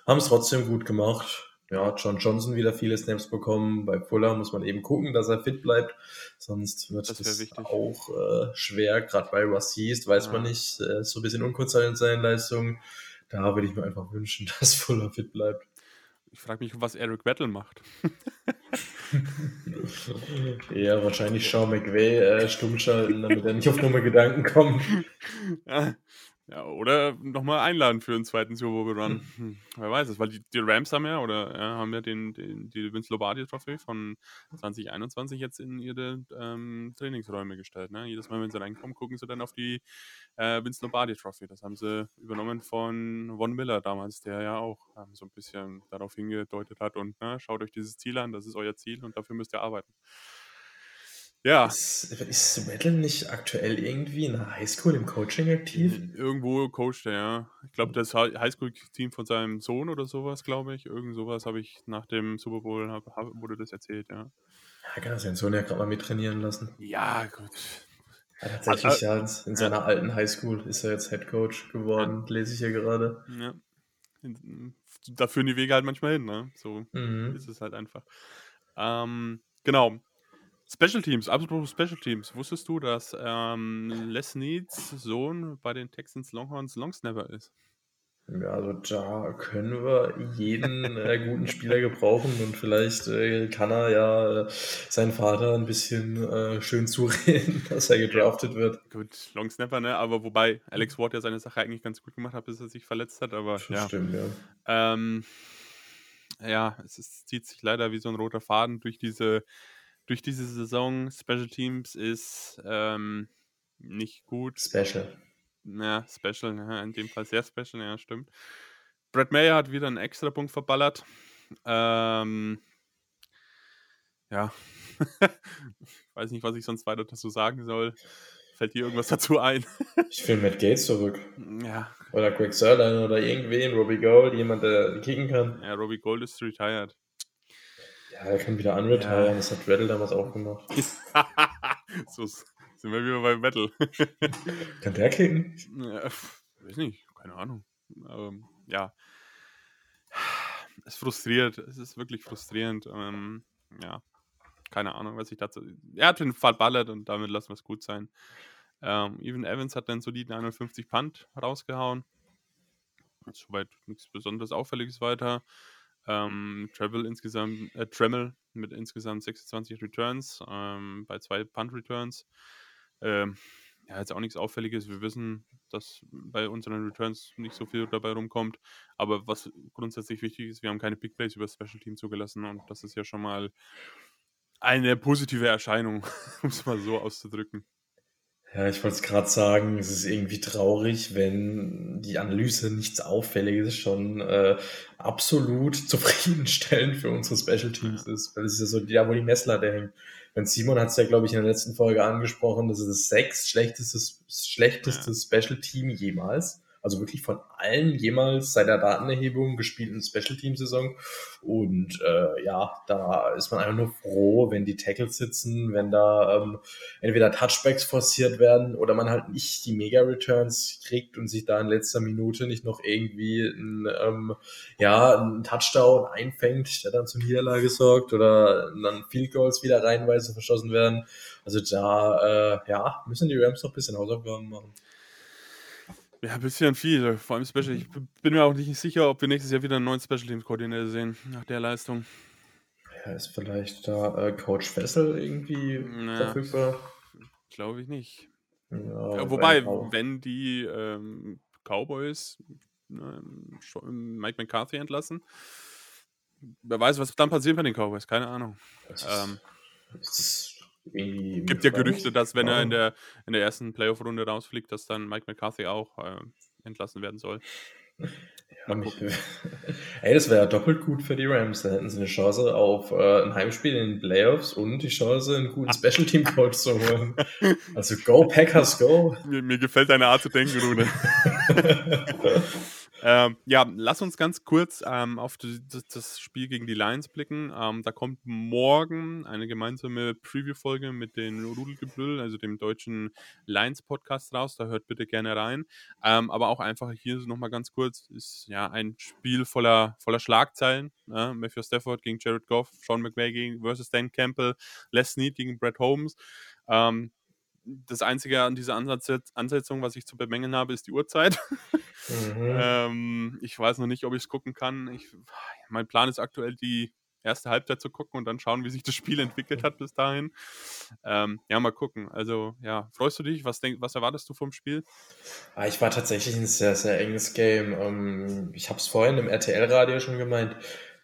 [SPEAKER 3] haben es trotzdem gut gemacht ja, John Johnson wieder viele Snaps bekommen. Bei Fuller muss man eben gucken, dass er fit bleibt. Sonst wird das, das auch äh, schwer. Gerade bei Rashid weiß ja. man nicht, äh, so ein bisschen unkonstant in seinen Leistungen. Da würde ich mir einfach wünschen, dass Fuller fit bleibt.
[SPEAKER 2] Ich frage mich, was Eric Vettel macht.
[SPEAKER 3] ja, wahrscheinlich Sean McVay äh, stumm schalten, damit er nicht auf dumme Gedanken kommt.
[SPEAKER 2] Ja, ja, oder nochmal einladen für einen zweiten Super Bowl Run. Hm. Wer weiß es, weil die, die, Rams haben ja oder ja, haben ja den, den, die Vince Lombardi Trophy von 2021 jetzt in ihre ähm, Trainingsräume gestellt. Ne? Jedes Mal, wenn sie reinkommen, gucken sie dann auf die äh, Vince Lombardi Trophy. Das haben sie übernommen von Von Miller damals, der ja auch ähm, so ein bisschen darauf hingedeutet hat und ne, schaut euch dieses Ziel an, das ist euer Ziel und dafür müsst ihr arbeiten. Ja.
[SPEAKER 3] Ist, ist Weddle nicht aktuell irgendwie in der Highschool im Coaching aktiv?
[SPEAKER 2] Irgendwo coacht er, ja. Ich glaube, das Hi- Highschool-Team von seinem Sohn oder sowas, glaube ich. Irgend sowas habe ich nach dem Super Bowl, hab, hab, wurde das erzählt, ja.
[SPEAKER 3] Ja, kann er seinen Sohn ja gerade mal mittrainieren lassen.
[SPEAKER 2] Ja, gut.
[SPEAKER 3] Ja, tatsächlich,
[SPEAKER 2] Ah,
[SPEAKER 3] ja, in in seiner alten Highschool ist er jetzt Head Coach geworden, lese ich hier gerade.
[SPEAKER 2] Ja. Da führen die Wege halt manchmal hin, ne? So
[SPEAKER 3] Mhm.
[SPEAKER 2] ist es halt einfach. Ähm, genau. Special Teams, apropos Special Teams. Wusstest du, dass ähm, Les Needs Sohn bei den Texans Longhorns Longsnapper ist?
[SPEAKER 3] Ja, also da können wir jeden äh, guten Spieler gebrauchen und vielleicht äh, kann er ja äh, seinen Vater ein bisschen äh, schön zureden, dass er gedraftet wird.
[SPEAKER 2] Gut, Longsnapper, ne? Aber wobei Alex Ward ja seine Sache eigentlich ganz gut gemacht hat, bis er sich verletzt hat. Aber
[SPEAKER 3] Das
[SPEAKER 2] ja,
[SPEAKER 3] stimmt, ja.
[SPEAKER 2] ähm, ja, es ist, zieht sich leider wie so ein roter Faden durch diese, durch diese Saison. Special Teams ist ähm, nicht gut.
[SPEAKER 3] Special.
[SPEAKER 2] Ja, Special, ja, in dem Fall sehr Special, ja, stimmt. Brad Mayer hat wieder einen extra Punkt verballert. Ähm, ja, ich weiß nicht, was ich sonst weiter dazu sagen soll. Fällt dir irgendwas dazu ein?
[SPEAKER 3] Ich will Matt Gates zurück.
[SPEAKER 2] ja,
[SPEAKER 3] Oder Greg Sörlein oder irgendwen, Robbie Gold, jemand, der kicken kann.
[SPEAKER 2] ja, Robbie Gold ist retired.
[SPEAKER 3] Ja, er kann wieder unretiren. Das hat Weddle damals auch gemacht.
[SPEAKER 2] so sind wir wieder bei Metal.
[SPEAKER 3] Kann der kicken?
[SPEAKER 2] ja, weiß nicht, keine Ahnung. Ähm, ja. Es frustriert, es ist wirklich frustrierend. Ähm, ja, keine Ahnung, was ich dazu. Er hat den Fall ballert und damit lassen wir es gut sein. Ähm, Even Evans hat dann soliden 51 Punt rausgehauen. Soweit nichts besonders Auffälliges weiter. Ähm, Travel insgesamt, äh, Tremmel mit insgesamt 26 Returns ähm, bei zwei Punt-Returns. Ähm, ja, jetzt auch nichts Auffälliges. Wir wissen, dass bei unseren Returns nicht so viel dabei rumkommt. Aber was grundsätzlich wichtig ist, wir haben keine Big Plays über Special Team zugelassen und das ist ja schon mal eine positive Erscheinung, um es mal so auszudrücken.
[SPEAKER 3] Ja, ich wollte es gerade sagen, es ist irgendwie traurig, wenn die Analyse nichts Auffälliges schon äh, absolut zufriedenstellend für unsere Special Teams ist. Weil es ist ja so, ja, wo die Messlatte hängt. Wenn Simon hat es ja, glaube ich, in der letzten Folge angesprochen, das ist das sechs schlechteste, schlechteste Special Team jemals. Also wirklich von allen jemals seit der Datenerhebung gespielten Special Team Saison. Und äh, ja, da ist man einfach nur froh, wenn die Tackles sitzen, wenn da ähm, entweder Touchbacks forciert werden oder man halt nicht die Mega-Returns kriegt und sich da in letzter Minute nicht noch irgendwie ein, ähm, ja, einen Touchdown einfängt, der dann zur Niederlage sorgt oder dann Field Goals wieder reihenweise verschossen werden. Also da, äh, ja, müssen die Rams noch ein bisschen Hausaufgaben machen.
[SPEAKER 2] Ja, ein bisschen viel, vor allem Special. Ich bin mir auch nicht sicher, ob wir nächstes Jahr wieder einen neuen Special Teams Koordinator sehen, nach der Leistung.
[SPEAKER 3] Ja, ist vielleicht da äh, Coach Fessel irgendwie
[SPEAKER 2] Ja.
[SPEAKER 3] verfügbar?
[SPEAKER 2] Glaube ich nicht.
[SPEAKER 3] Ja,
[SPEAKER 2] Ja, wobei,
[SPEAKER 3] auch.
[SPEAKER 2] wenn die ähm, Cowboys schon Mike McCarthy entlassen, wer weiß, was dann passiert bei den Cowboys, keine Ahnung.
[SPEAKER 3] Es ist,
[SPEAKER 2] Ähm,
[SPEAKER 3] es ist irgendwie
[SPEAKER 2] gibt ja Gerüchte, dass wenn er in der, in der ersten Playoff-Runde rausfliegt, dass dann Mike McCarthy auch äh, entlassen werden soll.
[SPEAKER 3] Ja, mich, ey, das wäre ja doppelt gut für die Rams. Da hätten sie eine Chance auf äh, ein Heimspiel in den Playoffs und die Chance, einen guten Special Team Coach zu holen. Also go Packers, go!
[SPEAKER 2] Mir, mir gefällt deine Art zu denken, Rune. ähm, ja, lass uns ganz kurz ähm, auf das, Spiel gegen die Lions blicken. Ähm, da kommt morgen eine gemeinsame Preview-Folge mit den Rudelgebrüll, also dem deutschen Lions-Podcast raus. Da hört bitte gerne rein. Ähm, aber auch einfach hier nochmal ganz kurz, ist ja ein Spiel voller, voller Schlagzeilen. Ja? Matthew Stafford gegen Jared Goff, Sean McVay gegen versus Dan Campbell, Les Snead gegen Brett Holmes. Ähm, das Einzige an dieser Ansetzung, was ich zu bemängeln habe, ist die Uhrzeit.
[SPEAKER 3] Mhm.
[SPEAKER 2] ähm, ich weiß noch nicht, ob ich es gucken kann. Ich, mein Plan ist aktuell, die erste Halbzeit zu gucken und dann schauen, wie sich das Spiel entwickelt hat bis dahin. Ähm, ja, mal gucken. Also, ja, freust du dich? Was, denk, was erwartest du vom Spiel?
[SPEAKER 3] Ah, ich war tatsächlich ein sehr, sehr enges Game. Ähm, ich habe es vorhin im RTL-Radio schon gemeint.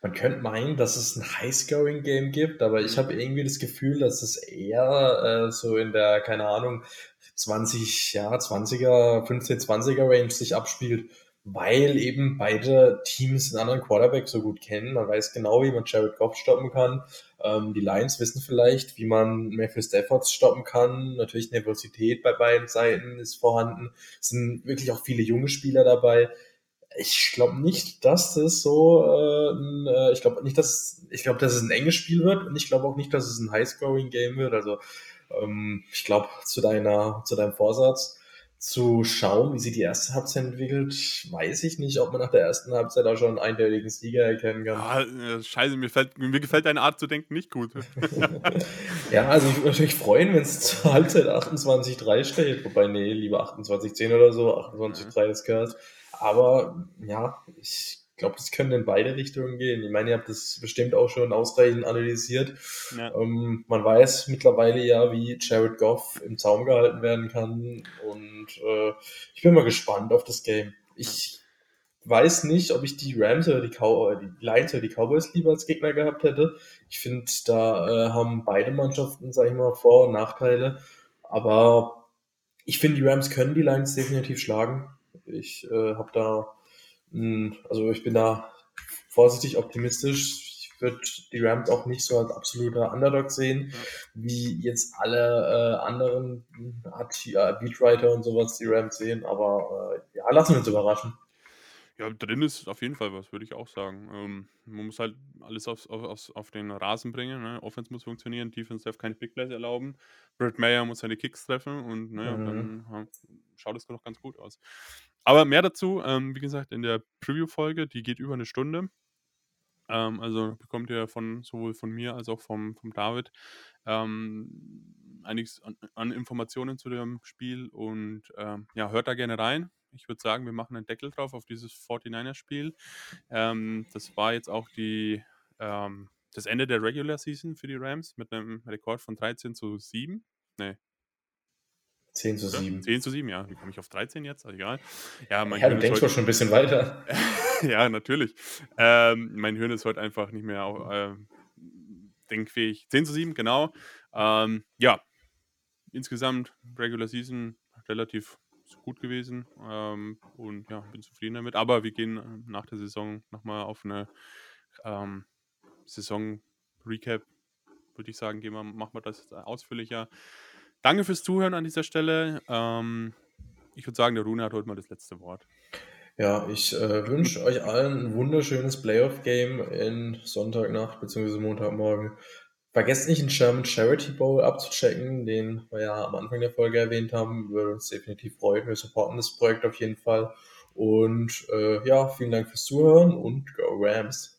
[SPEAKER 3] Man könnte meinen, dass es ein High-Scoring-Game gibt, aber ich habe irgendwie das Gefühl, dass es eher äh, so in der, keine Ahnung, 20, ja, 20er, 15, 20er Range sich abspielt. weil eben beide Teams den anderen Quarterback so gut kennen. Man weiß genau, wie man Jared Goff stoppen kann. Ähm, die Lions wissen vielleicht, wie man Matthew Stafford stoppen kann. Natürlich Nervosität bei beiden Seiten ist vorhanden. Es sind wirklich auch viele junge Spieler dabei. Ich glaube nicht, dass das so, äh, ein, äh, ich glaube nicht, dass, ich glaube, dass es ein enges Spiel wird und ich glaube auch nicht, dass es ein High-Scoring-Game wird. Also ähm, ich glaube zu deiner, zu deinem Vorsatz zu schauen, wie sich die erste Halbzeit entwickelt, weiß ich nicht, ob man nach der ersten Halbzeit auch schon einen eindeutigen Sieger erkennen kann.
[SPEAKER 2] Ah, scheiße, mir, fällt, mir gefällt deine Art zu denken nicht gut.
[SPEAKER 3] ja, also ich würde mich natürlich freuen, wenn es zur Halbzeit 28-3 steht, wobei, nee, lieber 28-10 oder so, 28-3 ist gehört. Aber ja, ich glaube, das können in beide Richtungen gehen. Ich meine, ihr habt das bestimmt auch schon ausreichend analysiert. Ja. Ähm, man weiß mittlerweile ja, wie Jared Goff im Zaum gehalten werden kann. Und äh, ich bin mal gespannt auf das Game. Ich weiß nicht, ob ich die Rams oder die, Cow die Lions oder die Cowboys lieber als Gegner gehabt hätte. Ich finde, da äh, haben beide Mannschaften, sage ich mal, Vor- und Nachteile. Aber ich finde, die Rams können die Lions definitiv schlagen. Ich äh, habe da hm, also ich bin da vorsichtig optimistisch. Ich würde die Rams auch nicht so als absoluter Underdog sehen, wie jetzt alle äh, anderen äh, Beatwriter und sowas die Rams sehen. Aber äh, ja, lassen wir uns überraschen.
[SPEAKER 2] Ja, drin ist auf jeden Fall was, würde ich auch sagen. Ähm, man muss halt alles auf, auf, auf den Rasen bringen. Ne? Offense muss funktionieren, Defense darf keine Big Plays erlauben. Brett Mayer muss seine Kicks treffen und ne, mhm. dann ja, schaut es doch ganz gut aus. Aber mehr dazu, ähm, wie gesagt, in der Preview-Folge, die geht über eine Stunde. Ähm, also bekommt ihr von sowohl von mir als auch vom, vom David ähm, einiges an, an, Informationen zu dem Spiel und ähm, ja, hört da gerne rein. Ich würde sagen, wir machen einen Deckel drauf auf dieses 49er-Spiel. Ähm, das war jetzt auch die, ähm, das Ende der Regular Season für die Rams mit einem Rekord von 13 zu 7. Nee,
[SPEAKER 3] 10 zu 7.
[SPEAKER 2] 10 zu 7, ja. Wie komme ich auf 13 jetzt? Also egal.
[SPEAKER 3] Ja, mein ja du denkst heute... schon ein bisschen weiter.
[SPEAKER 2] ja, natürlich. Ähm, mein Hirn ist heute einfach nicht mehr äh, denkfähig. 10 zu 7, genau. Ähm, ja, insgesamt Regular Season relativ gut gewesen ähm, und ja, bin zufrieden damit. Aber wir gehen äh, nach der Saison nochmal auf eine ähm, Saison-Recap, würde ich sagen, gehen wir, machen wir das ausführlicher. Danke fürs Zuhören an dieser Stelle. Ähm, ich würde sagen, der Rune hat heute mal das letzte Wort.
[SPEAKER 3] Ja, ich äh, wünsche euch allen ein wunderschönes Playoff-Game in Sonntagnacht bzw. Montagmorgen. Vergesst nicht, den Sherman Charity Bowl abzuchecken, den wir ja am Anfang der Folge erwähnt haben. Würde uns definitiv freuen. Wir supporten das Projekt auf jeden Fall. Und äh, ja, vielen Dank fürs Zuhören und Go Rams!